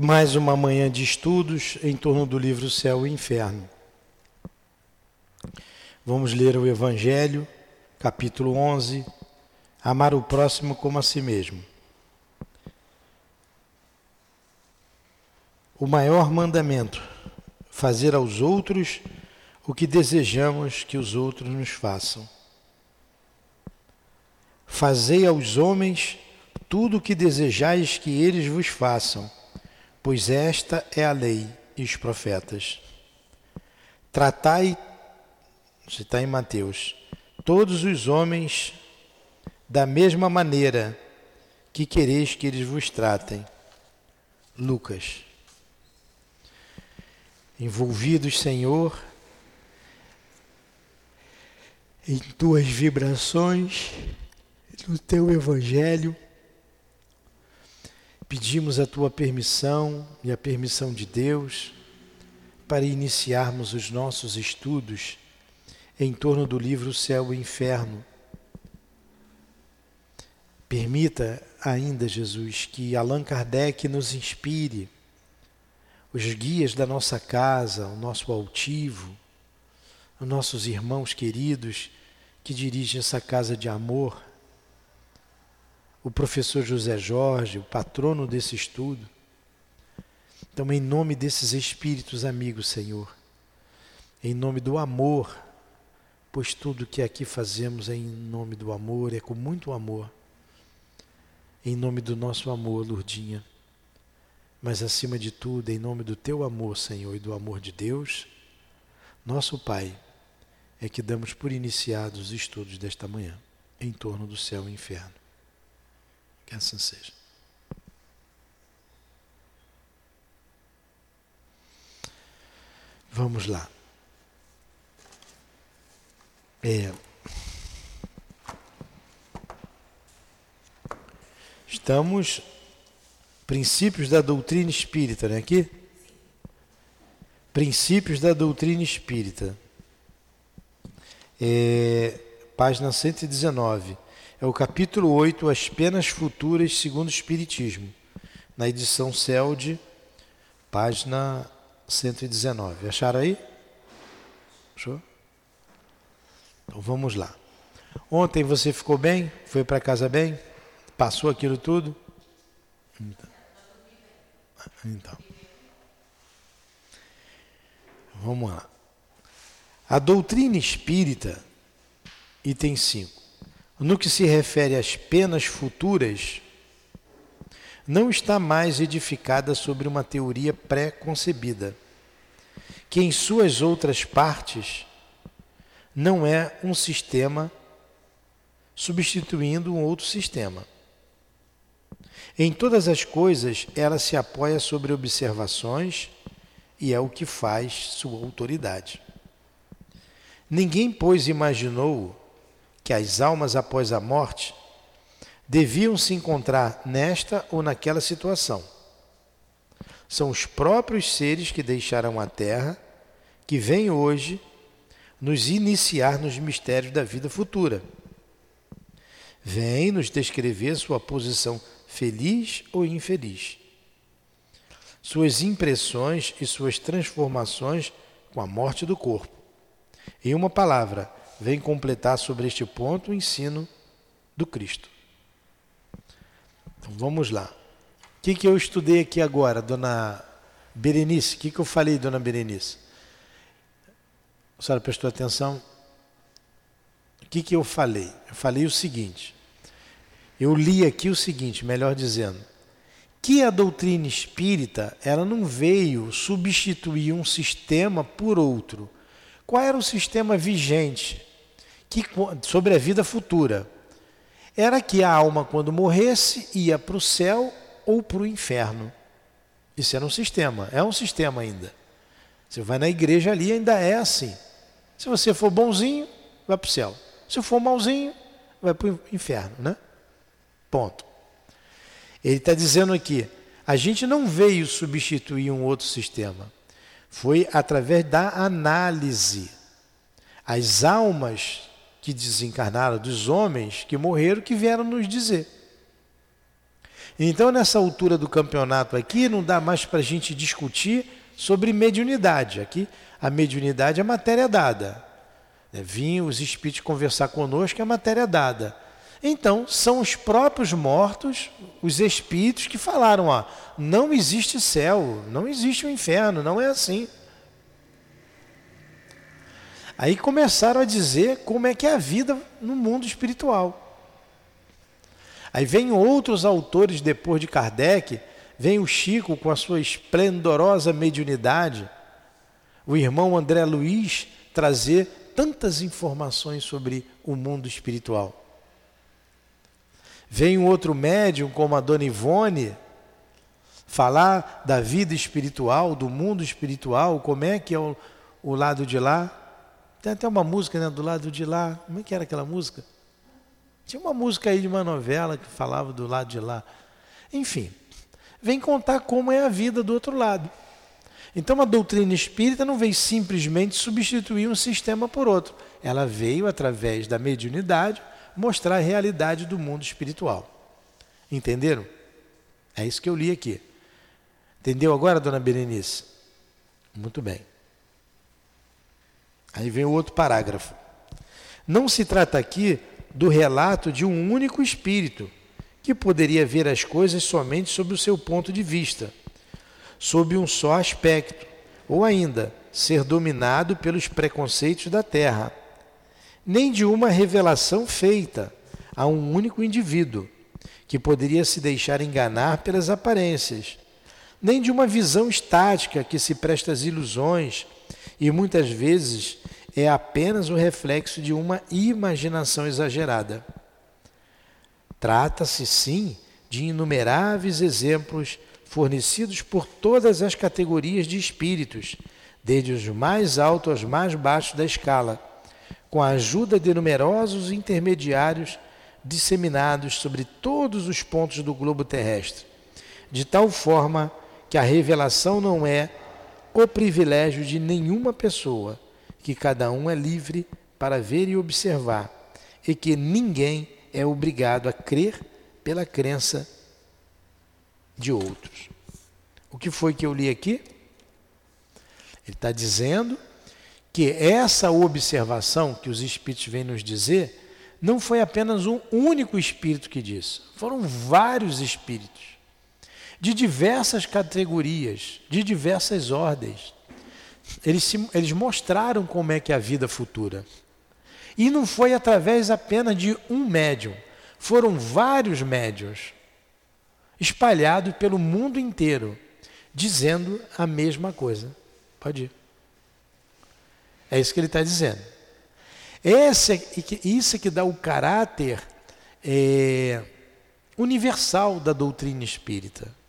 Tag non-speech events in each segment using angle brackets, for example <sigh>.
mais uma manhã de estudos em torno do livro Céu e Inferno. Vamos ler o Evangelho, capítulo 11, Amar o próximo como a si mesmo. O maior mandamento, fazer aos outros o que desejamos que os outros nos façam. Fazei aos homens tudo o que desejais que eles vos façam pois esta é a lei e os profetas. Tratai, se está em Mateus, todos os homens da mesma maneira que quereis que eles vos tratem. Lucas. Envolvidos, Senhor, em tuas vibrações, no teu evangelho, Pedimos a tua permissão e a permissão de Deus para iniciarmos os nossos estudos em torno do livro Céu e Inferno. Permita ainda, Jesus, que Allan Kardec nos inspire, os guias da nossa casa, o nosso altivo, os nossos irmãos queridos que dirigem essa casa de amor o professor José Jorge, o patrono desse estudo. Então, em nome desses espíritos amigos, Senhor, em nome do amor, pois tudo que aqui fazemos é em nome do amor, é com muito amor. Em nome do nosso amor, Lurdinha. Mas acima de tudo, em nome do teu amor, Senhor, e do amor de Deus, nosso Pai, é que damos por iniciados os estudos desta manhã, em torno do céu e inferno. Que assim seja. Vamos lá. É, estamos princípios da doutrina espírita, né? Aqui, princípios da doutrina espírita, é, página 119. É o capítulo 8, As Penas Futuras segundo o Espiritismo, na edição CELD, página 119. Acharam aí? Achou? Então vamos lá. Ontem você ficou bem? Foi para casa bem? Passou aquilo tudo? Então. então. Vamos lá. A doutrina espírita, item 5 no que se refere às penas futuras, não está mais edificada sobre uma teoria pré-concebida, que em suas outras partes não é um sistema substituindo um outro sistema. Em todas as coisas, ela se apoia sobre observações e é o que faz sua autoridade. Ninguém, pois, imaginou que as almas após a morte deviam se encontrar nesta ou naquela situação. São os próprios seres que deixaram a Terra que vêm hoje nos iniciar nos mistérios da vida futura. Vêm nos descrever sua posição feliz ou infeliz, suas impressões e suas transformações com a morte do corpo. Em uma palavra, vem completar sobre este ponto o ensino do Cristo. Então vamos lá. O que, que eu estudei aqui agora, dona Berenice? O que, que eu falei, dona Berenice? A senhora prestou atenção? O que, que eu falei? Eu falei o seguinte. Eu li aqui o seguinte, melhor dizendo, que a doutrina espírita ela não veio substituir um sistema por outro. Qual era o sistema vigente? Que, sobre a vida futura era que a alma, quando morresse, ia para o céu ou para o inferno. Isso era um sistema, é um sistema ainda. Você vai na igreja ali, ainda é assim. Se você for bonzinho, vai para o céu. Se for malzinho, vai para o inferno, né? Ponto. Ele está dizendo aqui: a gente não veio substituir um outro sistema. Foi através da análise. As almas que desencarnaram, dos homens que morreram, que vieram nos dizer. Então, nessa altura do campeonato aqui, não dá mais para a gente discutir sobre mediunidade. Aqui, a mediunidade é matéria dada. É, Vinham os espíritos conversar conosco, é matéria dada. Então, são os próprios mortos, os espíritos, que falaram: ó, não existe céu, não existe o inferno, não é assim. Aí começaram a dizer como é que é a vida no mundo espiritual. Aí vem outros autores depois de Kardec, vem o Chico com a sua esplendorosa mediunidade, o irmão André Luiz trazer tantas informações sobre o mundo espiritual. Vem um outro médium, como a Dona Ivone, falar da vida espiritual, do mundo espiritual, como é que é o, o lado de lá. Tem até uma música né, do lado de lá. Como é que era aquela música? Tinha uma música aí de uma novela que falava do lado de lá. Enfim, vem contar como é a vida do outro lado. Então a doutrina espírita não veio simplesmente substituir um sistema por outro. Ela veio, através da mediunidade, mostrar a realidade do mundo espiritual. Entenderam? É isso que eu li aqui. Entendeu agora, dona Berenice? Muito bem. Aí vem o outro parágrafo. Não se trata aqui do relato de um único espírito que poderia ver as coisas somente sob o seu ponto de vista, sob um só aspecto, ou ainda ser dominado pelos preconceitos da terra nem de uma revelação feita a um único indivíduo, que poderia se deixar enganar pelas aparências, nem de uma visão estática que se presta às ilusões e muitas vezes é apenas o reflexo de uma imaginação exagerada. Trata-se, sim, de inumeráveis exemplos fornecidos por todas as categorias de espíritos, desde os mais altos aos mais baixos da escala com a ajuda de numerosos intermediários disseminados sobre todos os pontos do globo terrestre, de tal forma que a revelação não é o privilégio de nenhuma pessoa, que cada um é livre para ver e observar, e que ninguém é obrigado a crer pela crença de outros. O que foi que eu li aqui? Ele está dizendo que essa observação que os espíritos vêm nos dizer não foi apenas um único espírito que disse, foram vários espíritos de diversas categorias, de diversas ordens. Eles, se, eles mostraram como é que é a vida futura. E não foi através apenas de um médium, foram vários médiums espalhados pelo mundo inteiro, dizendo a mesma coisa. Pode ir. É isso que ele está dizendo. Esse, é isso é que dá o caráter é, universal da doutrina espírita.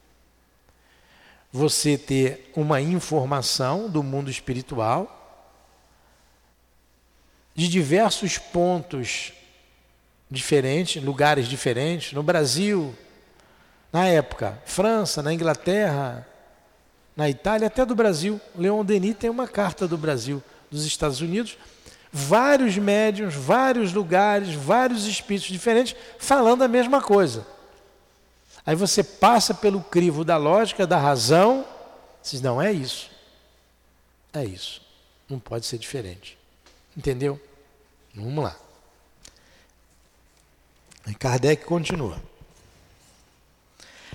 Você ter uma informação do mundo espiritual de diversos pontos diferentes, lugares diferentes, no Brasil, na época, França, na Inglaterra, na Itália, até do Brasil. Leon Denis tem uma carta do Brasil dos Estados Unidos, vários médiums, vários lugares, vários espíritos diferentes falando a mesma coisa. Aí você passa pelo crivo da lógica, da razão, diz, não, é isso. É isso. Não pode ser diferente. Entendeu? Vamos lá. Kardec continua.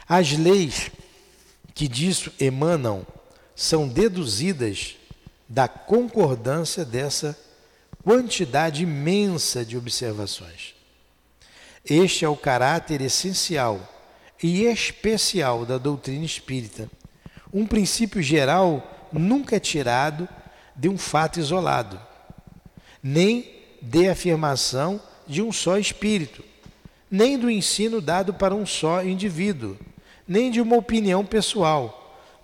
As leis que disso emanam são deduzidas da concordância dessa quantidade imensa de observações. Este é o caráter essencial e especial da doutrina espírita. Um princípio geral nunca é tirado de um fato isolado, nem de afirmação de um só espírito, nem do ensino dado para um só indivíduo, nem de uma opinião pessoal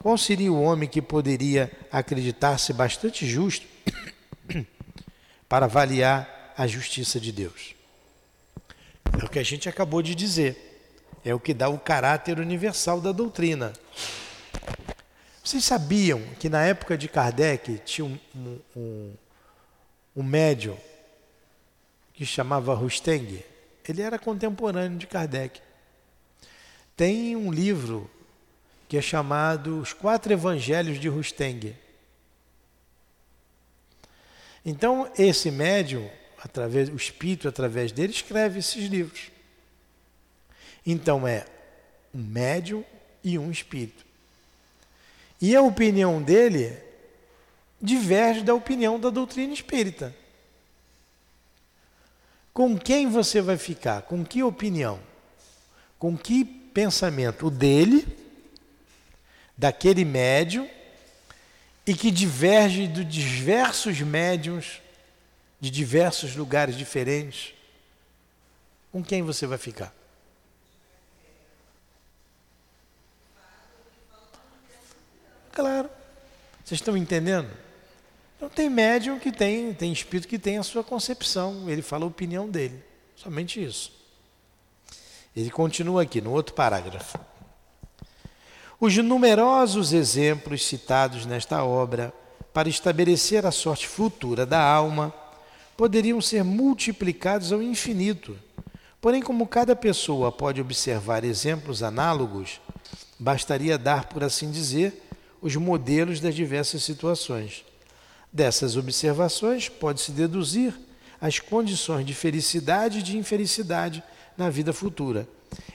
qual seria o homem que poderia acreditar-se bastante justo <coughs> para avaliar a justiça de Deus? É o que a gente acabou de dizer. É o que dá o caráter universal da doutrina. Vocês sabiam que na época de Kardec tinha um, um, um, um médium que chamava Rusteng? Ele era contemporâneo de Kardec. tem um livro que é chamado Os Quatro Evangelhos de Rusteng. Então, esse médium, através, o espírito através dele, escreve esses livros. Então, é um médium e um espírito. E a opinião dele diverge da opinião da doutrina espírita. Com quem você vai ficar? Com que opinião? Com que pensamento? O dele, daquele médium, e que diverge de diversos médiums, de diversos lugares diferentes. Com quem você vai ficar? Claro. Vocês estão entendendo? Então tem médium que tem, tem espírito que tem a sua concepção, ele fala a opinião dele. Somente isso. Ele continua aqui no outro parágrafo. Os numerosos exemplos citados nesta obra para estabelecer a sorte futura da alma poderiam ser multiplicados ao infinito. Porém, como cada pessoa pode observar exemplos análogos, bastaria dar, por assim dizer, os modelos das diversas situações. Dessas observações, pode-se deduzir as condições de felicidade e de infelicidade na vida futura.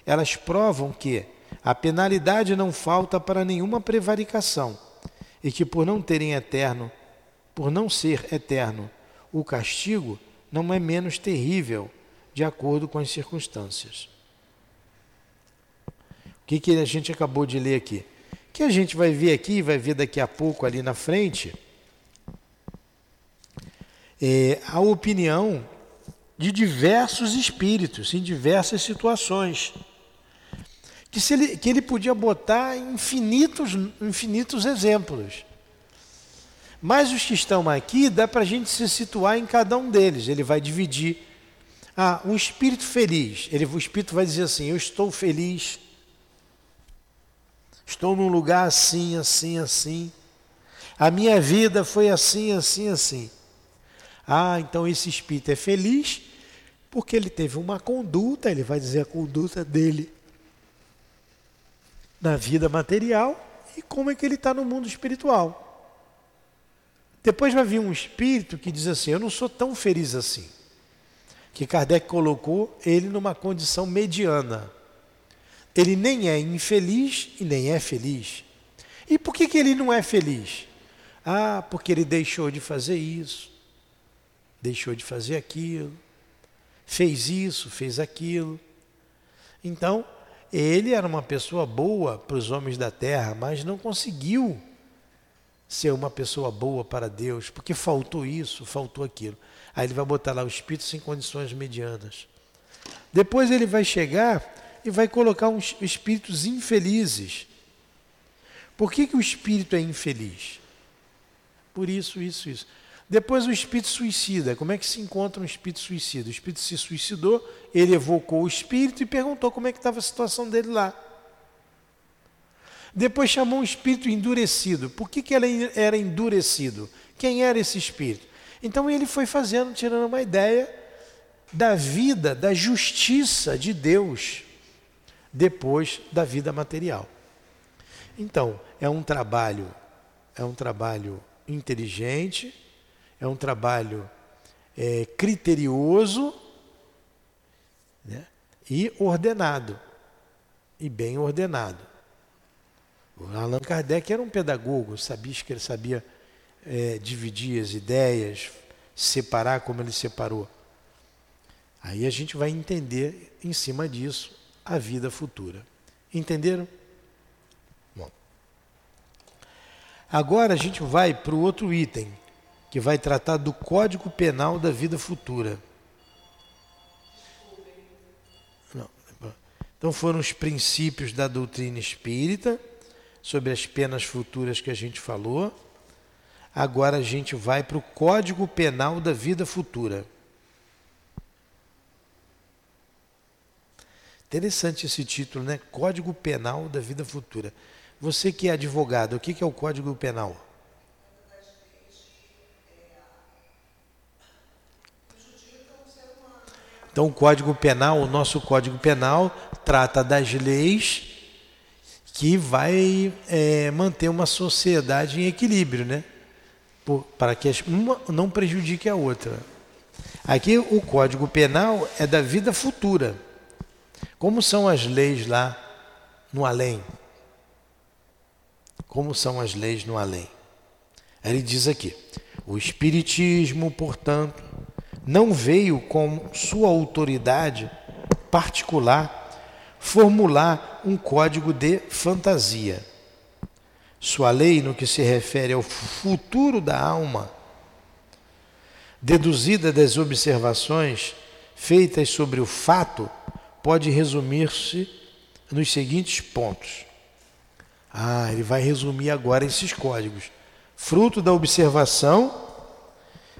Elas provam que a penalidade não falta para nenhuma prevaricação e que por não terem eterno, por não ser eterno, o castigo não é menos terrível de acordo com as circunstâncias. O que, que a gente acabou de ler aqui? Que a gente vai ver aqui, vai ver daqui a pouco ali na frente, é a opinião de diversos espíritos, em diversas situações. Que, se ele, que ele podia botar infinitos, infinitos exemplos. Mas os que estão aqui, dá para a gente se situar em cada um deles. Ele vai dividir. Ah, um espírito feliz. Ele, o espírito vai dizer assim: Eu estou feliz Estou num lugar assim, assim, assim. A minha vida foi assim, assim, assim. Ah, então esse espírito é feliz porque ele teve uma conduta, ele vai dizer a conduta dele na vida material e como é que ele está no mundo espiritual. Depois vai vir um espírito que diz assim: Eu não sou tão feliz assim. Que Kardec colocou ele numa condição mediana. Ele nem é infeliz e nem é feliz. E por que, que ele não é feliz? Ah, porque ele deixou de fazer isso, deixou de fazer aquilo, fez isso, fez aquilo. Então, ele era uma pessoa boa para os homens da terra, mas não conseguiu ser uma pessoa boa para Deus, porque faltou isso, faltou aquilo. Aí ele vai botar lá o espírito sem condições medianas. Depois ele vai chegar e vai colocar uns espíritos infelizes. Por que, que o espírito é infeliz? Por isso, isso, isso. Depois o espírito suicida. Como é que se encontra um espírito suicida? O espírito se suicidou, ele evocou o espírito e perguntou como é que estava a situação dele lá. Depois chamou um espírito endurecido. Por que, que ele era endurecido? Quem era esse espírito? Então ele foi fazendo, tirando uma ideia da vida, da justiça de Deus depois da vida material. Então, é um trabalho, é um trabalho inteligente, é um trabalho é, criterioso né, e ordenado, e bem ordenado. O Allan Kardec era um pedagogo, sabia que ele sabia é, dividir as ideias, separar como ele separou. Aí a gente vai entender em cima disso a vida futura. Entenderam? Bom. Agora a gente vai para o outro item, que vai tratar do Código Penal da vida futura. Então foram os princípios da doutrina espírita sobre as penas futuras que a gente falou. Agora a gente vai para o Código Penal da vida futura. Interessante esse título, né? Código Penal da Vida Futura. Você que é advogado, o que é o Código Penal? Então, o Código Penal, o nosso Código Penal, trata das leis que vai é, manter uma sociedade em equilíbrio, né? Por, para que uma não prejudique a outra. Aqui o Código Penal é da vida futura. Como são as leis lá no além? Como são as leis no além? Ele diz aqui: o Espiritismo, portanto, não veio com sua autoridade particular formular um código de fantasia. Sua lei, no que se refere ao futuro da alma, deduzida das observações feitas sobre o fato, pode resumir-se nos seguintes pontos. Ah, ele vai resumir agora esses códigos. Fruto da observação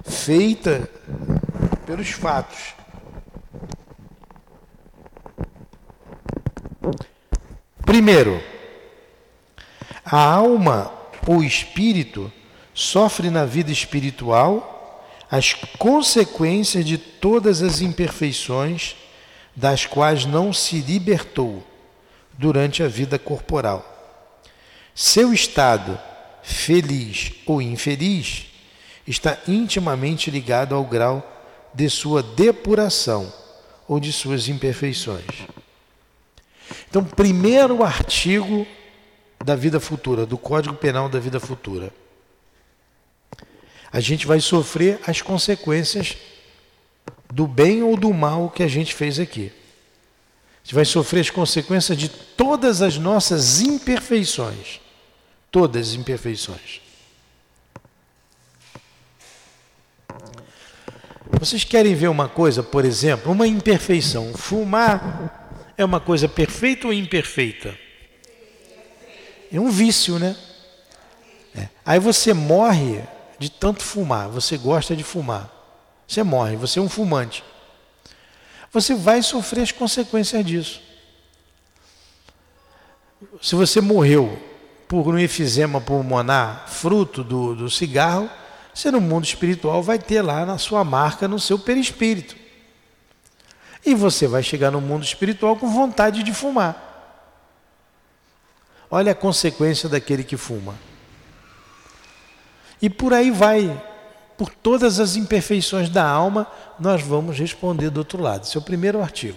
feita pelos fatos. Primeiro, a alma ou espírito sofre na vida espiritual as consequências de todas as imperfeições das quais não se libertou durante a vida corporal. Seu estado, feliz ou infeliz, está intimamente ligado ao grau de sua depuração ou de suas imperfeições. Então, primeiro artigo da vida futura, do Código Penal da vida futura. A gente vai sofrer as consequências do bem ou do mal que a gente fez aqui. A gente vai sofrer as consequências de todas as nossas imperfeições. Todas as imperfeições. Vocês querem ver uma coisa, por exemplo, uma imperfeição? Fumar é uma coisa perfeita ou imperfeita? É um vício, né? É. Aí você morre de tanto fumar, você gosta de fumar. Você morre, você é um fumante. Você vai sofrer as consequências disso. Se você morreu por um efizema pulmonar, fruto do, do cigarro, você no mundo espiritual vai ter lá na sua marca, no seu perispírito. E você vai chegar no mundo espiritual com vontade de fumar. Olha a consequência daquele que fuma. E por aí vai. Por todas as imperfeições da alma, nós vamos responder do outro lado. Esse é o primeiro artigo.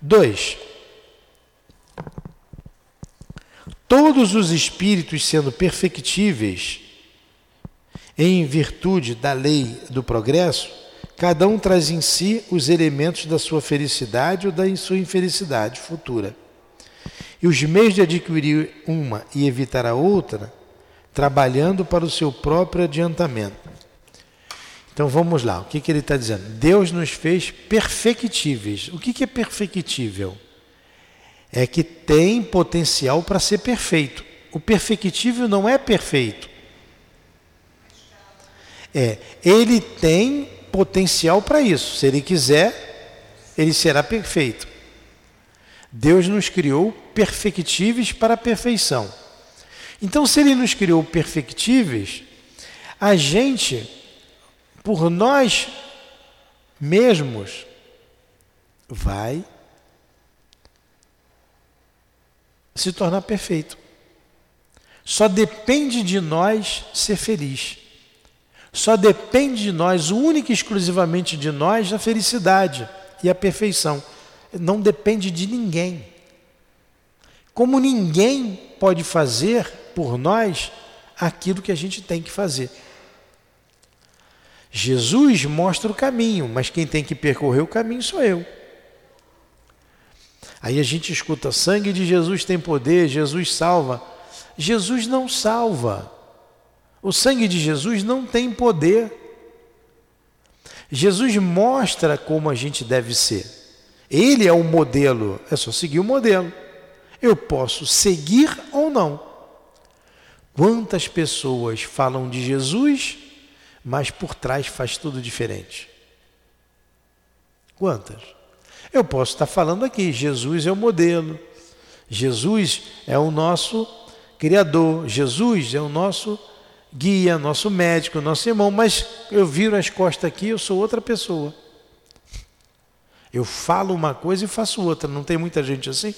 Dois. Todos os espíritos sendo perfectíveis em virtude da lei do progresso, cada um traz em si os elementos da sua felicidade ou da sua infelicidade futura. E os meios de adquirir uma e evitar a outra, trabalhando para o seu próprio adiantamento. Então vamos lá, o que, que ele está dizendo? Deus nos fez perfectíveis. O que, que é perfectível? É que tem potencial para ser perfeito. O perfectível não é perfeito. É, ele tem potencial para isso. Se ele quiser, ele será perfeito. Deus nos criou perfectíveis para a perfeição. Então, se ele nos criou perfectíveis, a gente, por nós mesmos, vai se tornar perfeito. Só depende de nós ser feliz. Só depende de nós, única e exclusivamente de nós, a felicidade e a perfeição. Não depende de ninguém. Como ninguém pode fazer por nós aquilo que a gente tem que fazer. Jesus mostra o caminho, mas quem tem que percorrer o caminho sou eu. Aí a gente escuta: sangue de Jesus tem poder, Jesus salva. Jesus não salva. O sangue de Jesus não tem poder. Jesus mostra como a gente deve ser. Ele é o modelo, é só seguir o modelo. Eu posso seguir ou não. Quantas pessoas falam de Jesus, mas por trás faz tudo diferente? Quantas? Eu posso estar falando aqui, Jesus é o modelo. Jesus é o nosso criador, Jesus é o nosso guia, nosso médico, nosso irmão, mas eu viro as costas aqui, eu sou outra pessoa. Eu falo uma coisa e faço outra, não tem muita gente assim?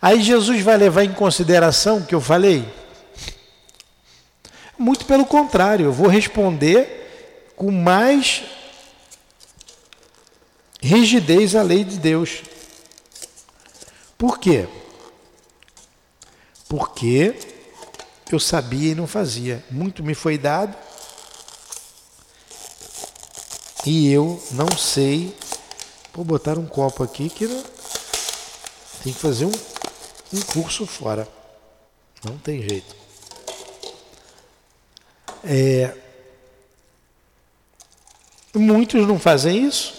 Aí Jesus vai levar em consideração o que eu falei? Muito pelo contrário, eu vou responder com mais rigidez à lei de Deus. Por quê? Porque eu sabia e não fazia. Muito me foi dado e eu não sei. Vou botar um copo aqui que não... tem que fazer um, um curso fora. Não tem jeito. É, muitos não fazem isso,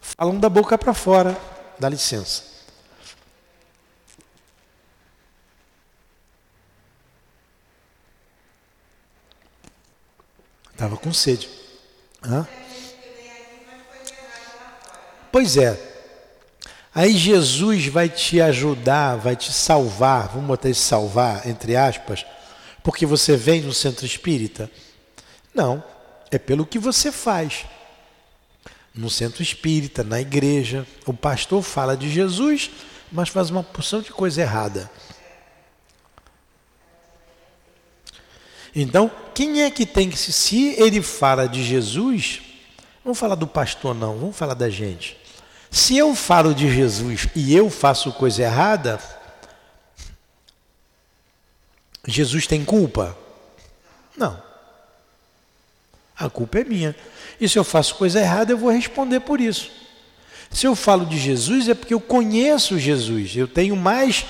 falam da boca para fora, dá licença. Estava com sede. Hã? Pois é. Aí Jesus vai te ajudar, vai te salvar, vamos botar esse salvar, entre aspas, porque você vem no centro espírita? Não, é pelo que você faz. No centro espírita, na igreja, o pastor fala de Jesus, mas faz uma porção de coisa errada. Então, quem é que tem que se, se ele fala de Jesus, vamos falar do pastor não, vamos falar da gente. Se eu falo de Jesus e eu faço coisa errada, Jesus tem culpa? Não. A culpa é minha. E se eu faço coisa errada, eu vou responder por isso. Se eu falo de Jesus, é porque eu conheço Jesus. Eu tenho mais,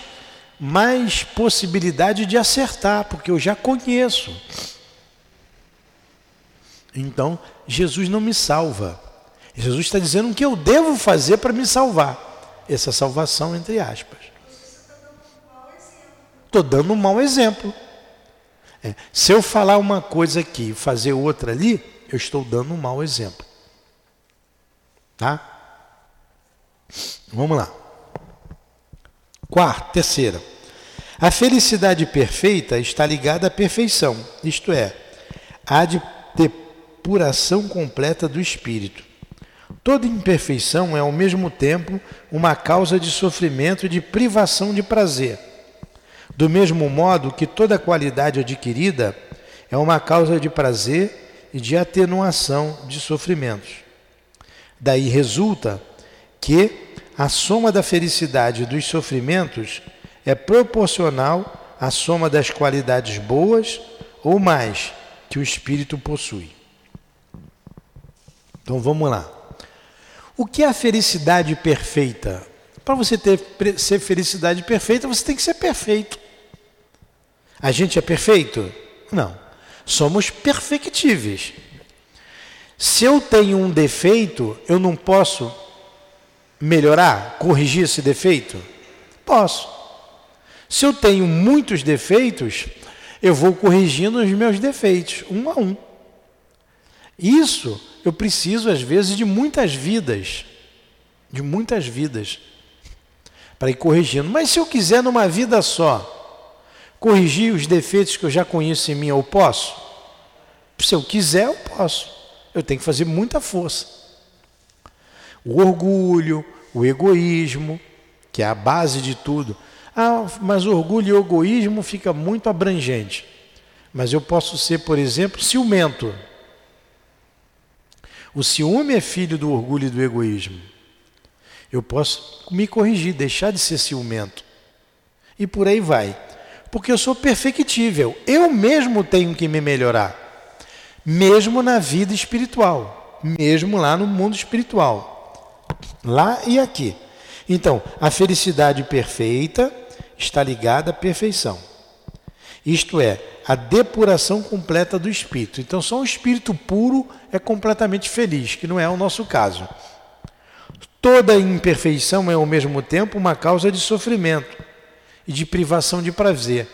mais possibilidade de acertar, porque eu já conheço. Então, Jesus não me salva. Jesus está dizendo o que eu devo fazer para me salvar. Essa salvação, entre aspas. Estou dando um mau exemplo. É, se eu falar uma coisa aqui e fazer outra ali, eu estou dando um mau exemplo. Tá? Vamos lá. Quarta, terceira. A felicidade perfeita está ligada à perfeição, isto é, à depuração completa do espírito. Toda imperfeição é ao mesmo tempo uma causa de sofrimento e de privação de prazer do mesmo modo que toda qualidade adquirida é uma causa de prazer e de atenuação de sofrimentos. Daí resulta que a soma da felicidade dos sofrimentos é proporcional à soma das qualidades boas ou mais que o espírito possui. Então vamos lá. O que é a felicidade perfeita? Para você ter ser felicidade perfeita, você tem que ser perfeito. A gente é perfeito? Não. Somos perfectíveis. Se eu tenho um defeito, eu não posso melhorar, corrigir esse defeito? Posso. Se eu tenho muitos defeitos, eu vou corrigindo os meus defeitos, um a um. Isso eu preciso, às vezes, de muitas vidas, de muitas vidas, para ir corrigindo. Mas se eu quiser numa vida só, Corrigir os defeitos que eu já conheço em mim, eu posso? Se eu quiser, eu posso. Eu tenho que fazer muita força. O orgulho, o egoísmo, que é a base de tudo. Ah, mas orgulho e egoísmo fica muito abrangente. Mas eu posso ser, por exemplo, ciumento. O ciúme é filho do orgulho e do egoísmo. Eu posso me corrigir, deixar de ser ciumento. E por aí vai porque eu sou perfectível. Eu mesmo tenho que me melhorar, mesmo na vida espiritual, mesmo lá no mundo espiritual, lá e aqui. Então, a felicidade perfeita está ligada à perfeição. Isto é, a depuração completa do espírito. Então, só um espírito puro é completamente feliz, que não é o nosso caso. Toda imperfeição é ao mesmo tempo uma causa de sofrimento e de privação de prazer.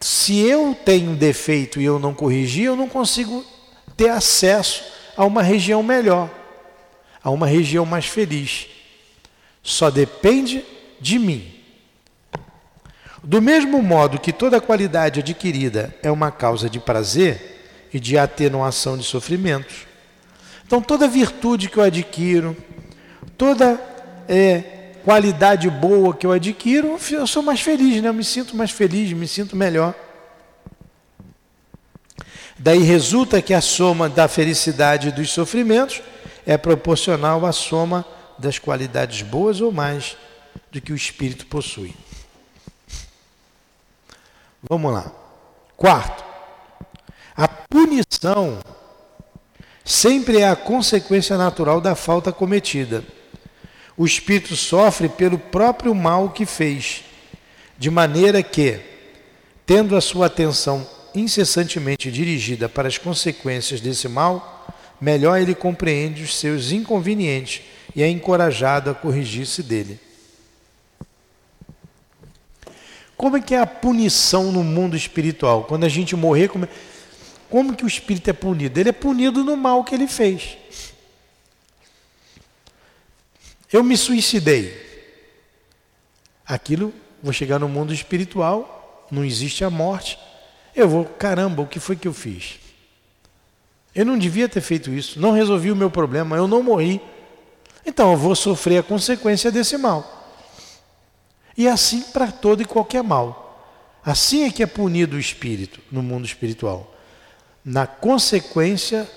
Se eu tenho defeito e eu não corrigir, eu não consigo ter acesso a uma região melhor, a uma região mais feliz. Só depende de mim. Do mesmo modo que toda qualidade adquirida é uma causa de prazer e de atenuação de sofrimentos, então toda virtude que eu adquiro, toda é, qualidade boa que eu adquiro, eu sou mais feliz, né? Eu me sinto mais feliz, me sinto melhor. Daí resulta que a soma da felicidade e dos sofrimentos é proporcional à soma das qualidades boas ou mais do que o espírito possui. Vamos lá. Quarto, a punição sempre é a consequência natural da falta cometida. O espírito sofre pelo próprio mal que fez, de maneira que, tendo a sua atenção incessantemente dirigida para as consequências desse mal, melhor ele compreende os seus inconvenientes e é encorajado a corrigir-se dele. Como é que é a punição no mundo espiritual? Quando a gente morrer, como, é... como que o espírito é punido? Ele é punido no mal que ele fez. Eu me suicidei. Aquilo, vou chegar no mundo espiritual, não existe a morte. Eu vou, caramba, o que foi que eu fiz? Eu não devia ter feito isso, não resolvi o meu problema, eu não morri. Então eu vou sofrer a consequência desse mal. E assim para todo e qualquer mal. Assim é que é punido o espírito no mundo espiritual, na consequência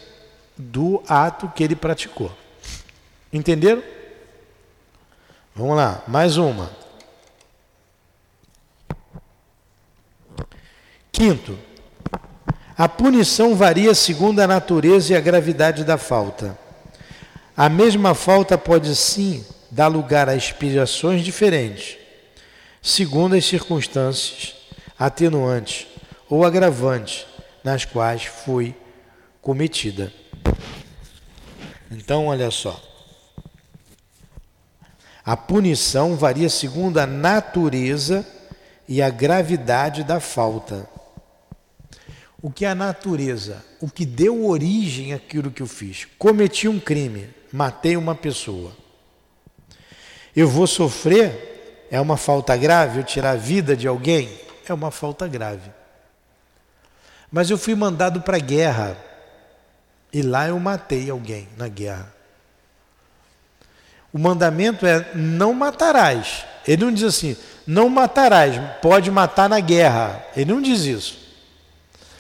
do ato que ele praticou. Entenderam? Vamos lá, mais uma. Quinto, a punição varia segundo a natureza e a gravidade da falta. A mesma falta pode sim dar lugar a expiações diferentes, segundo as circunstâncias atenuantes ou agravantes nas quais foi cometida. Então, olha só. A punição varia segundo a natureza e a gravidade da falta o que é a natureza, o que deu origem àquilo que eu fiz. Cometi um crime, matei uma pessoa. Eu vou sofrer? É uma falta grave? Eu tirar a vida de alguém? É uma falta grave. Mas eu fui mandado para a guerra e lá eu matei alguém na guerra. O mandamento é não matarás. Ele não diz assim, não matarás, pode matar na guerra. Ele não diz isso.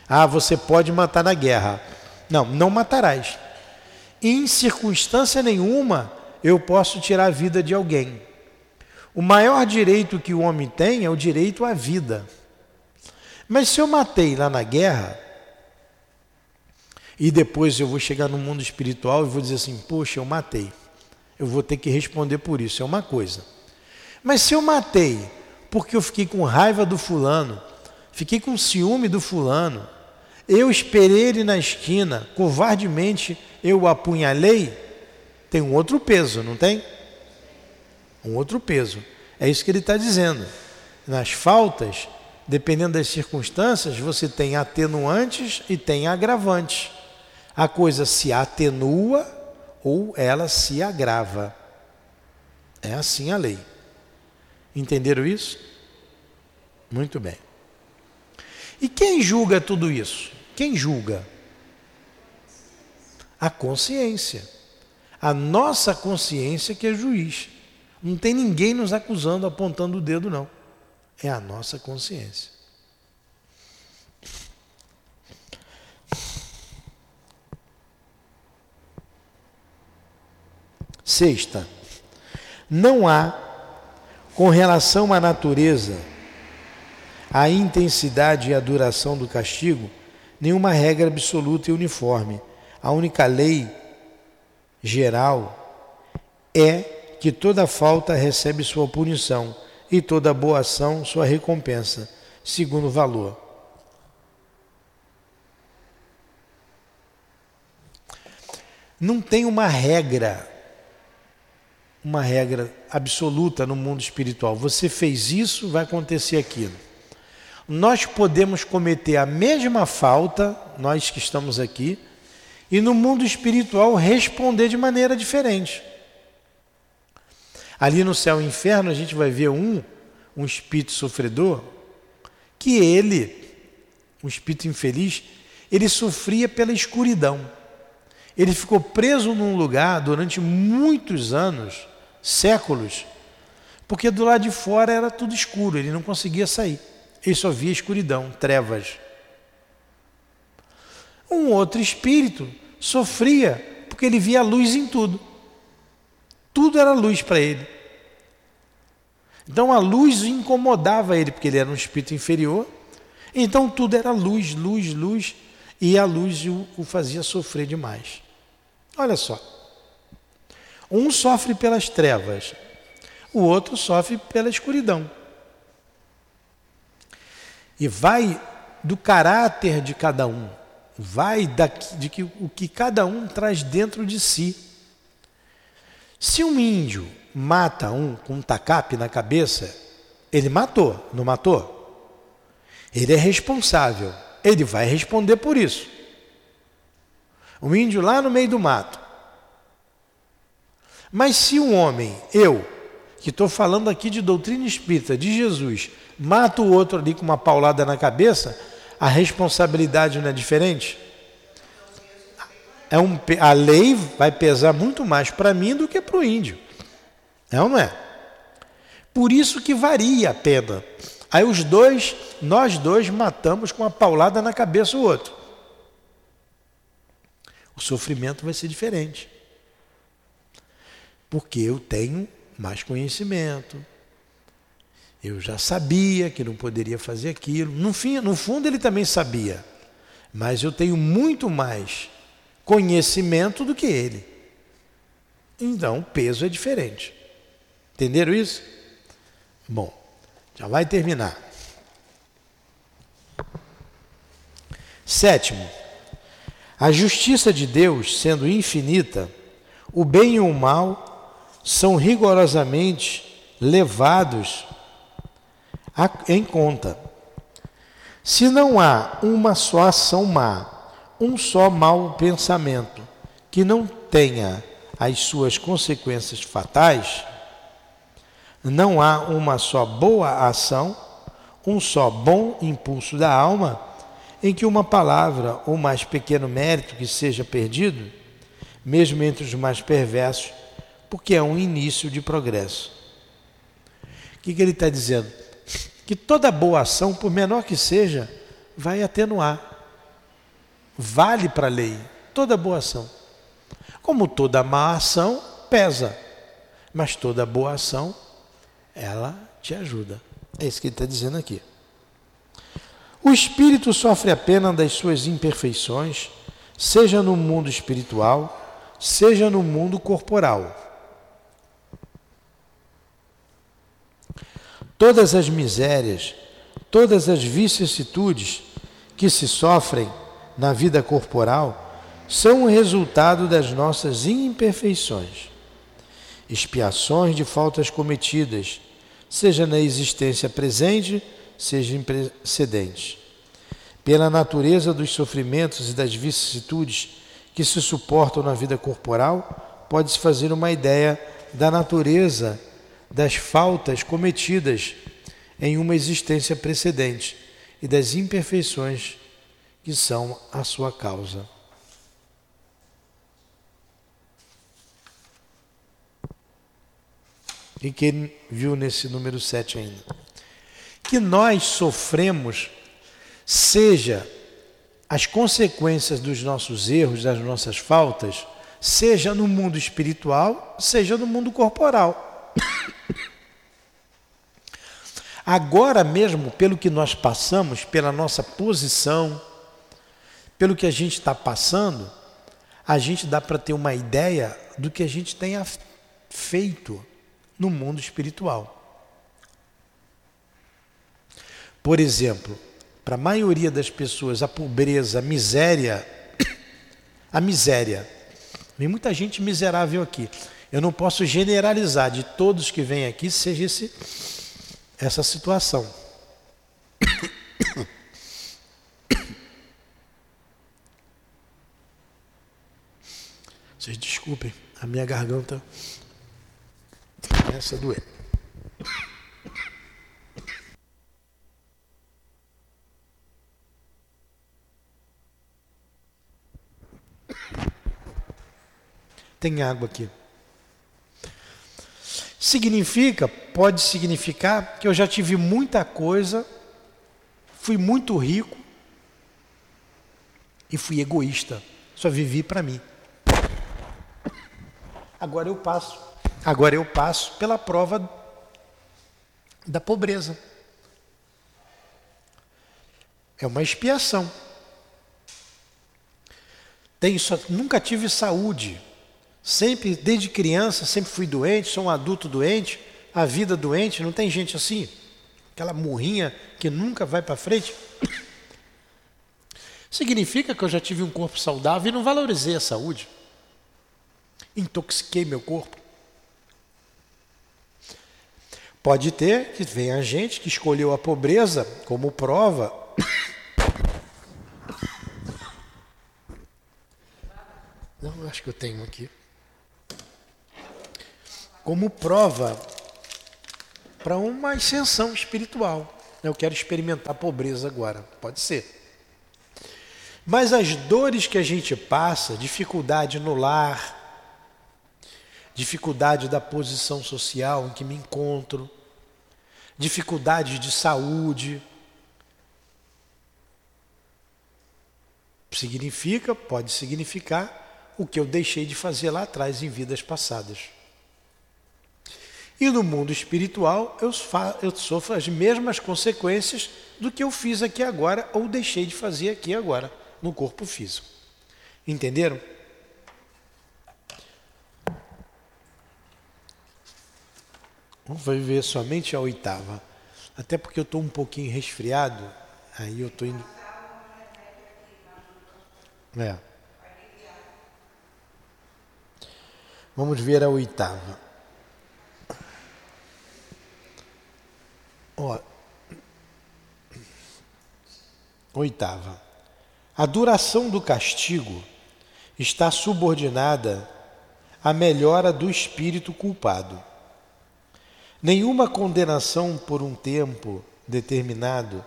Ah, você pode matar na guerra. Não, não matarás. Em circunstância nenhuma eu posso tirar a vida de alguém. O maior direito que o homem tem é o direito à vida. Mas se eu matei lá na guerra, e depois eu vou chegar no mundo espiritual e vou dizer assim: Poxa, eu matei. Eu vou ter que responder por isso, é uma coisa. Mas se eu matei porque eu fiquei com raiva do fulano, fiquei com ciúme do fulano, eu esperei ele na esquina, covardemente eu o apunhalei, tem um outro peso, não tem? Um outro peso. É isso que ele está dizendo. Nas faltas, dependendo das circunstâncias, você tem atenuantes e tem agravantes. A coisa se atenua ou ela se agrava. É assim a lei. Entenderam isso? Muito bem. E quem julga tudo isso? Quem julga? A consciência. A nossa consciência que é juiz. Não tem ninguém nos acusando, apontando o dedo, não. É a nossa consciência. Sexta, não há, com relação à natureza, a intensidade e a duração do castigo, nenhuma regra absoluta e uniforme. A única lei geral é que toda falta recebe sua punição e toda boa ação sua recompensa, segundo o valor. Não tem uma regra, uma regra absoluta no mundo espiritual. Você fez isso, vai acontecer aquilo nós podemos cometer a mesma falta, nós que estamos aqui, e no mundo espiritual responder de maneira diferente. Ali no céu e inferno a gente vai ver um, um espírito sofredor, que ele, um espírito infeliz, ele sofria pela escuridão. Ele ficou preso num lugar durante muitos anos, séculos, Porque do lado de fora era tudo escuro, ele não conseguia sair. Ele só via escuridão, trevas. Um outro espírito sofria porque ele via luz em tudo. Tudo era luz para ele. Então a luz incomodava ele, porque ele era um espírito inferior. Então tudo era luz, luz, luz, e a luz o, o fazia sofrer demais. Olha só. Um sofre pelas trevas, o outro sofre pela escuridão. E vai do caráter de cada um, vai daqui, de que, o que cada um traz dentro de si. Se um índio mata um com um tacape na cabeça, ele matou, não matou? Ele é responsável, ele vai responder por isso. Um índio lá no meio do mato. Mas se um homem, eu, que estou falando aqui de doutrina espírita, de Jesus, mata o outro ali com uma paulada na cabeça, a responsabilidade não é diferente? É um, a lei vai pesar muito mais para mim do que para o índio. É ou não é? Por isso que varia a pena. Aí os dois, nós dois matamos com uma paulada na cabeça o outro. O sofrimento vai ser diferente. Porque eu tenho mais conhecimento. Eu já sabia que não poderia fazer aquilo. No, fim, no fundo, ele também sabia. Mas eu tenho muito mais conhecimento do que ele. Então, o peso é diferente. Entenderam isso? Bom, já vai terminar. Sétimo, a justiça de Deus, sendo infinita, o bem e o mal são rigorosamente levados em conta. Se não há uma só ação má, um só mau pensamento que não tenha as suas consequências fatais, não há uma só boa ação, um só bom impulso da alma, em que uma palavra ou mais pequeno mérito que seja perdido, mesmo entre os mais perversos, porque é um início de progresso. O que, que ele está dizendo? Que toda boa ação, por menor que seja, vai atenuar. Vale para a lei, toda boa ação. Como toda má ação, pesa, mas toda boa ação ela te ajuda. É isso que ele está dizendo aqui. O espírito sofre a pena das suas imperfeições, seja no mundo espiritual, seja no mundo corporal. Todas as misérias, todas as vicissitudes que se sofrem na vida corporal são o resultado das nossas imperfeições, expiações de faltas cometidas, seja na existência presente, seja em precedente. Pela natureza dos sofrimentos e das vicissitudes que se suportam na vida corporal, pode-se fazer uma ideia da natureza das faltas cometidas em uma existência precedente e das imperfeições que são a sua causa. E quem viu nesse número 7 ainda? Que nós sofremos, seja as consequências dos nossos erros, das nossas faltas, seja no mundo espiritual, seja no mundo corporal. <coughs> Agora mesmo, pelo que nós passamos, pela nossa posição, pelo que a gente está passando, a gente dá para ter uma ideia do que a gente tenha feito no mundo espiritual. Por exemplo, para a maioria das pessoas, a pobreza, a miséria, <coughs> a miséria. Tem muita gente miserável aqui. Eu não posso generalizar de todos que vêm aqui seja esse, essa situação. Vocês desculpem, a minha garganta Começa a doer. Tem água aqui. Significa, pode significar que eu já tive muita coisa, fui muito rico e fui egoísta. Só vivi para mim. Agora eu passo, agora eu passo pela prova da pobreza. É uma expiação. Tenho só, nunca tive saúde. Sempre, desde criança, sempre fui doente, sou um adulto doente, a vida doente, não tem gente assim? Aquela murrinha que nunca vai para frente. Significa que eu já tive um corpo saudável e não valorizei a saúde. Intoxiquei meu corpo. Pode ter que venha gente que escolheu a pobreza como prova Não, acho que eu tenho aqui. Como prova para uma ascensão espiritual. Eu quero experimentar a pobreza agora. Pode ser. Mas as dores que a gente passa, dificuldade no lar, dificuldade da posição social em que me encontro, dificuldade de saúde, significa, pode significar o que eu deixei de fazer lá atrás em vidas passadas. E no mundo espiritual eu, eu sofro as mesmas consequências do que eu fiz aqui agora ou deixei de fazer aqui agora, no corpo físico. Entenderam? Vamos ver somente a oitava. Até porque eu estou um pouquinho resfriado, aí eu estou indo. É. Vamos ver a oitava. Ó, oitava. A duração do castigo está subordinada à melhora do espírito culpado. Nenhuma condenação por um tempo determinado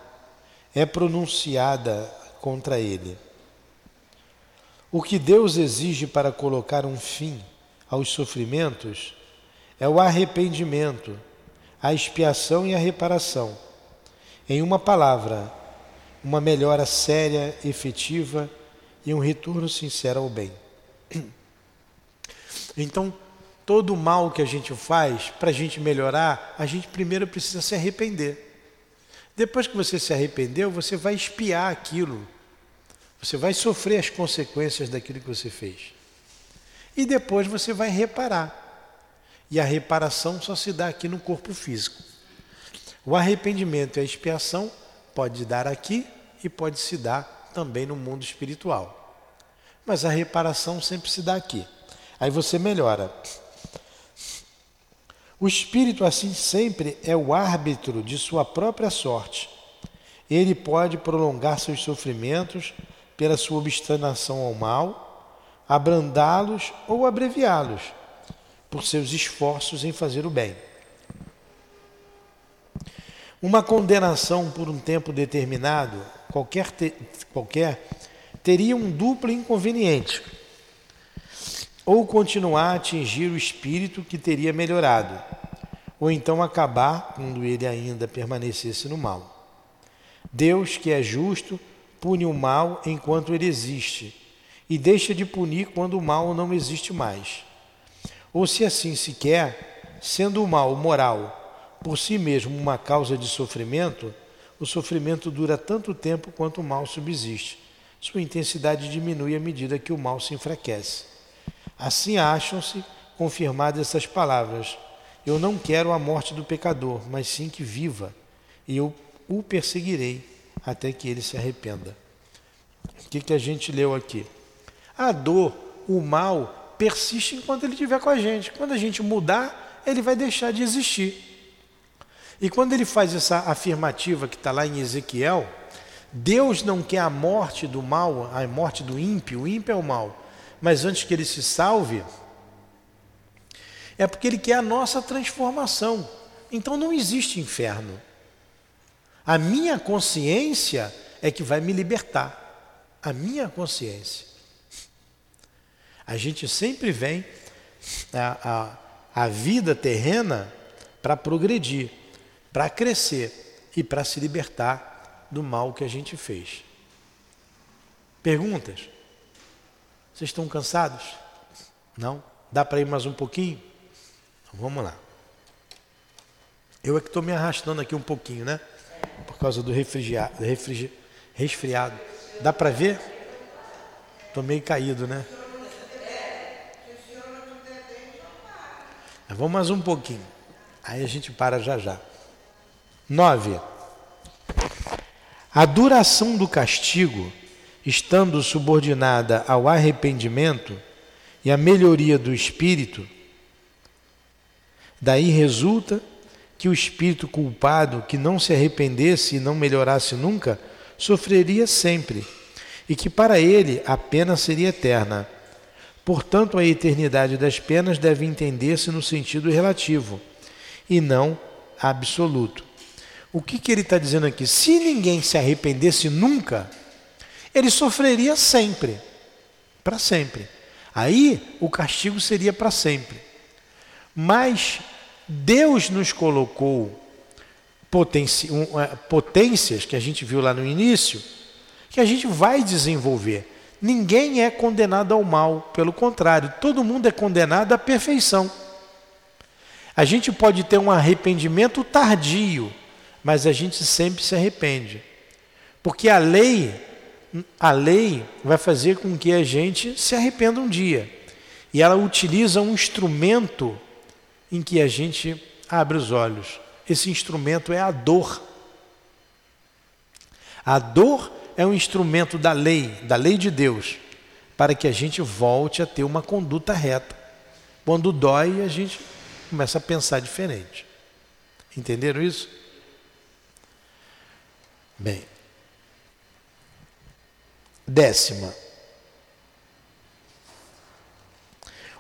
é pronunciada contra ele. O que Deus exige para colocar um fim aos sofrimentos é o arrependimento, a expiação e a reparação. Em uma palavra, uma melhora séria, efetiva e um retorno sincero ao bem. <clears throat> Então, todo o mal que a gente faz, para a gente melhorar, a gente primeiro precisa se arrepender. Depois que você se arrependeu, você vai expiar aquilo. Você vai sofrer as consequências daquilo que você fez e depois você vai reparar. E a reparação só se dá aqui no corpo físico. O arrependimento e a expiação pode dar aqui e pode se dar também no mundo espiritual. Mas a reparação sempre se dá aqui. Aí você melhora. O espírito, assim, sempre é o árbitro de sua própria sorte. Ele pode prolongar seus sofrimentos pela sua obstinação ao mal abrandá-los ou abreviá-los por seus esforços em fazer o bem. Uma condenação por um tempo determinado, qualquer, te, qualquer teria um duplo inconveniente. Ou continuar a atingir o espírito que teria melhorado, ou então acabar quando ele ainda permanecesse no mal. Deus, que é justo, pune o mal enquanto ele existe e deixa de punir quando o mal não existe mais. Ou se assim se quer, sendo o mal moral por si mesmo uma causa de sofrimento, o sofrimento dura tanto tempo quanto o mal subsiste. Sua intensidade diminui à medida que o mal se enfraquece. Assim acham-se confirmadas essas palavras: Eu não quero a morte do pecador, mas sim que viva, e eu o perseguirei até que ele se arrependa. O que, que a gente leu aqui? A dor, o mal, persiste enquanto ele estiver com a gente. Quando a gente mudar, ele vai deixar de existir. E quando ele faz essa afirmativa que está lá em Ezequiel, Deus não quer a morte do mal, a morte do ímpio, o ímpio é o mal. Mas antes que ele se salve, é porque ele quer a nossa transformação. Então não existe inferno. A minha consciência é que vai me libertar. A minha consciência. A gente sempre vem a, a, a vida terrena para progredir, para crescer e para se libertar do mal que a gente fez. Perguntas? Vocês estão cansados? Não? Dá para ir mais um pouquinho? Então, vamos lá. Eu é que estou me arrastando aqui um pouquinho, né? Por causa do refrigerado, resfriado. Dá para ver? Estou meio caído, né? Vamos mais um pouquinho. Aí a gente para já já. Nove. A duração do castigo estando subordinada ao arrependimento e à melhoria do espírito, daí resulta que o espírito culpado que não se arrependesse e não melhorasse nunca, sofreria sempre, e que para ele a pena seria eterna. Portanto, a eternidade das penas deve entender-se no sentido relativo e não absoluto. O que, que ele está dizendo aqui? Se ninguém se arrependesse nunca, ele sofreria sempre, para sempre. Aí o castigo seria para sempre. Mas Deus nos colocou é, potências que a gente viu lá no início, que a gente vai desenvolver. Ninguém é condenado ao mal, pelo contrário, todo mundo é condenado à perfeição. A gente pode ter um arrependimento tardio, mas a gente sempre se arrepende. Porque a lei a lei vai fazer com que a gente se arrependa um dia. E ela utiliza um instrumento em que a gente abre os olhos. Esse instrumento é a dor. A dor é um instrumento da lei, da lei de Deus, para que a gente volte a ter uma conduta reta. Quando dói, a gente começa a pensar diferente. Entenderam isso? Bem, Décima.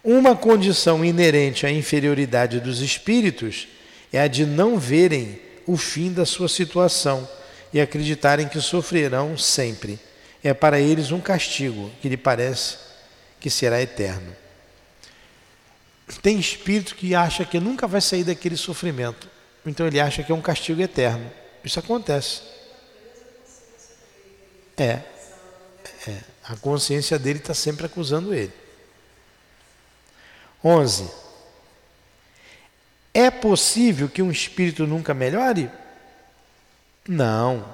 Uma condição inerente à inferioridade dos espíritos é a de não verem o fim da sua situação e acreditarem que sofrerão sempre. É para eles um castigo que lhe parece que será eterno. Tem espírito que acha que nunca vai sair daquele sofrimento, então ele acha que é um castigo eterno. Isso acontece. É, é, a consciência dele está sempre acusando ele. 11. É possível que um espírito nunca melhore? Não.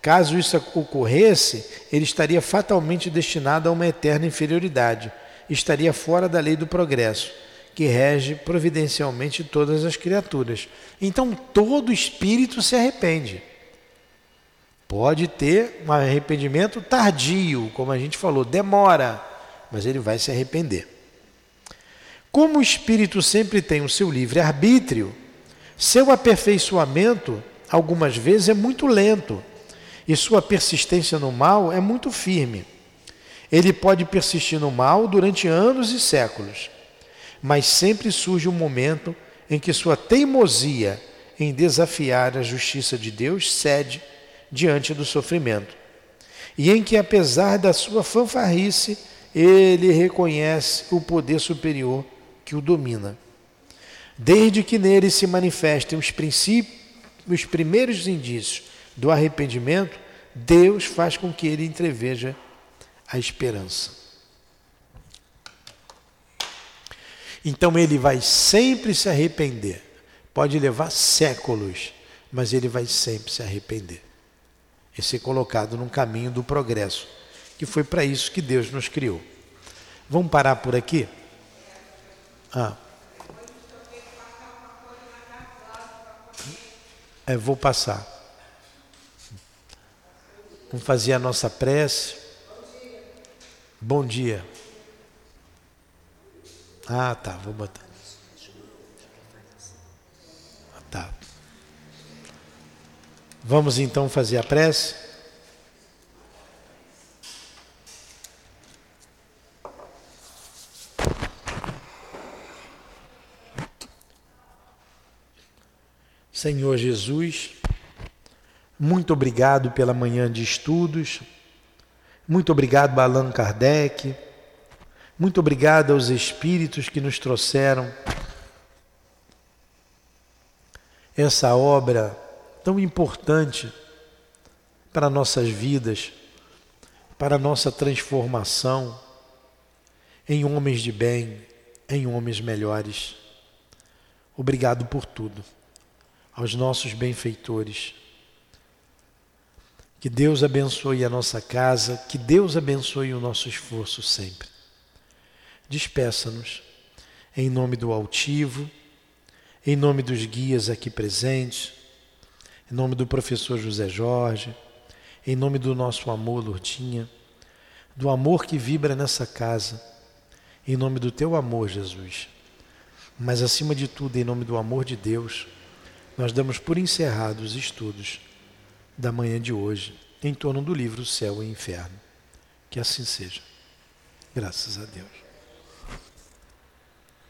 Caso isso ocorresse, ele estaria fatalmente destinado a uma eterna inferioridade, estaria fora da lei do progresso, que rege providencialmente todas as criaturas. Então todo espírito se arrepende. Pode ter um arrependimento tardio, como a gente falou, demora, mas ele vai se arrepender. Como o espírito sempre tem o seu livre-arbítrio, seu aperfeiçoamento, algumas vezes, é muito lento e sua persistência no mal é muito firme. Ele pode persistir no mal durante anos e séculos, mas sempre surge um momento em que sua teimosia em desafiar a justiça de Deus cede diante do sofrimento, e em que, apesar da sua fanfarrice, ele reconhece o poder superior que o domina. Desde que nele se manifestem os os primeiros indícios do arrependimento, Deus faz com que ele entreveja a esperança. Então ele vai sempre se arrepender. Pode levar séculos, mas ele vai sempre se arrepender e ser colocado num caminho do progresso, que foi para isso que Deus nos criou. Vamos parar por aqui? Ah. É, vou passar. Vamos fazer a nossa prece. Bom dia. Ah, tá, vou botar. Tá. Vamos então fazer a prece? Senhor Jesus, muito obrigado pela manhã de estudos, muito obrigado a Allan Kardec, muito obrigado aos espíritos que nos trouxeram essa obra tão importante para nossas vidas, para nossa transformação em homens de bem, em homens melhores. Obrigado por tudo. Aos nossos benfeitores. Que Deus abençoe a nossa casa, que Deus abençoe o nosso esforço sempre. Despeça-nos em nome do altivo, em nome dos guias aqui presentes, em nome do professor José Jorge, em nome do nosso amor, Lourdinha, do amor que vibra nessa casa, em nome do teu amor, Jesus. Mas acima de tudo, em nome do amor de Deus, nós damos por encerrados os estudos da manhã de hoje em torno do livro Céu e Inferno. Que assim seja. Graças a Deus.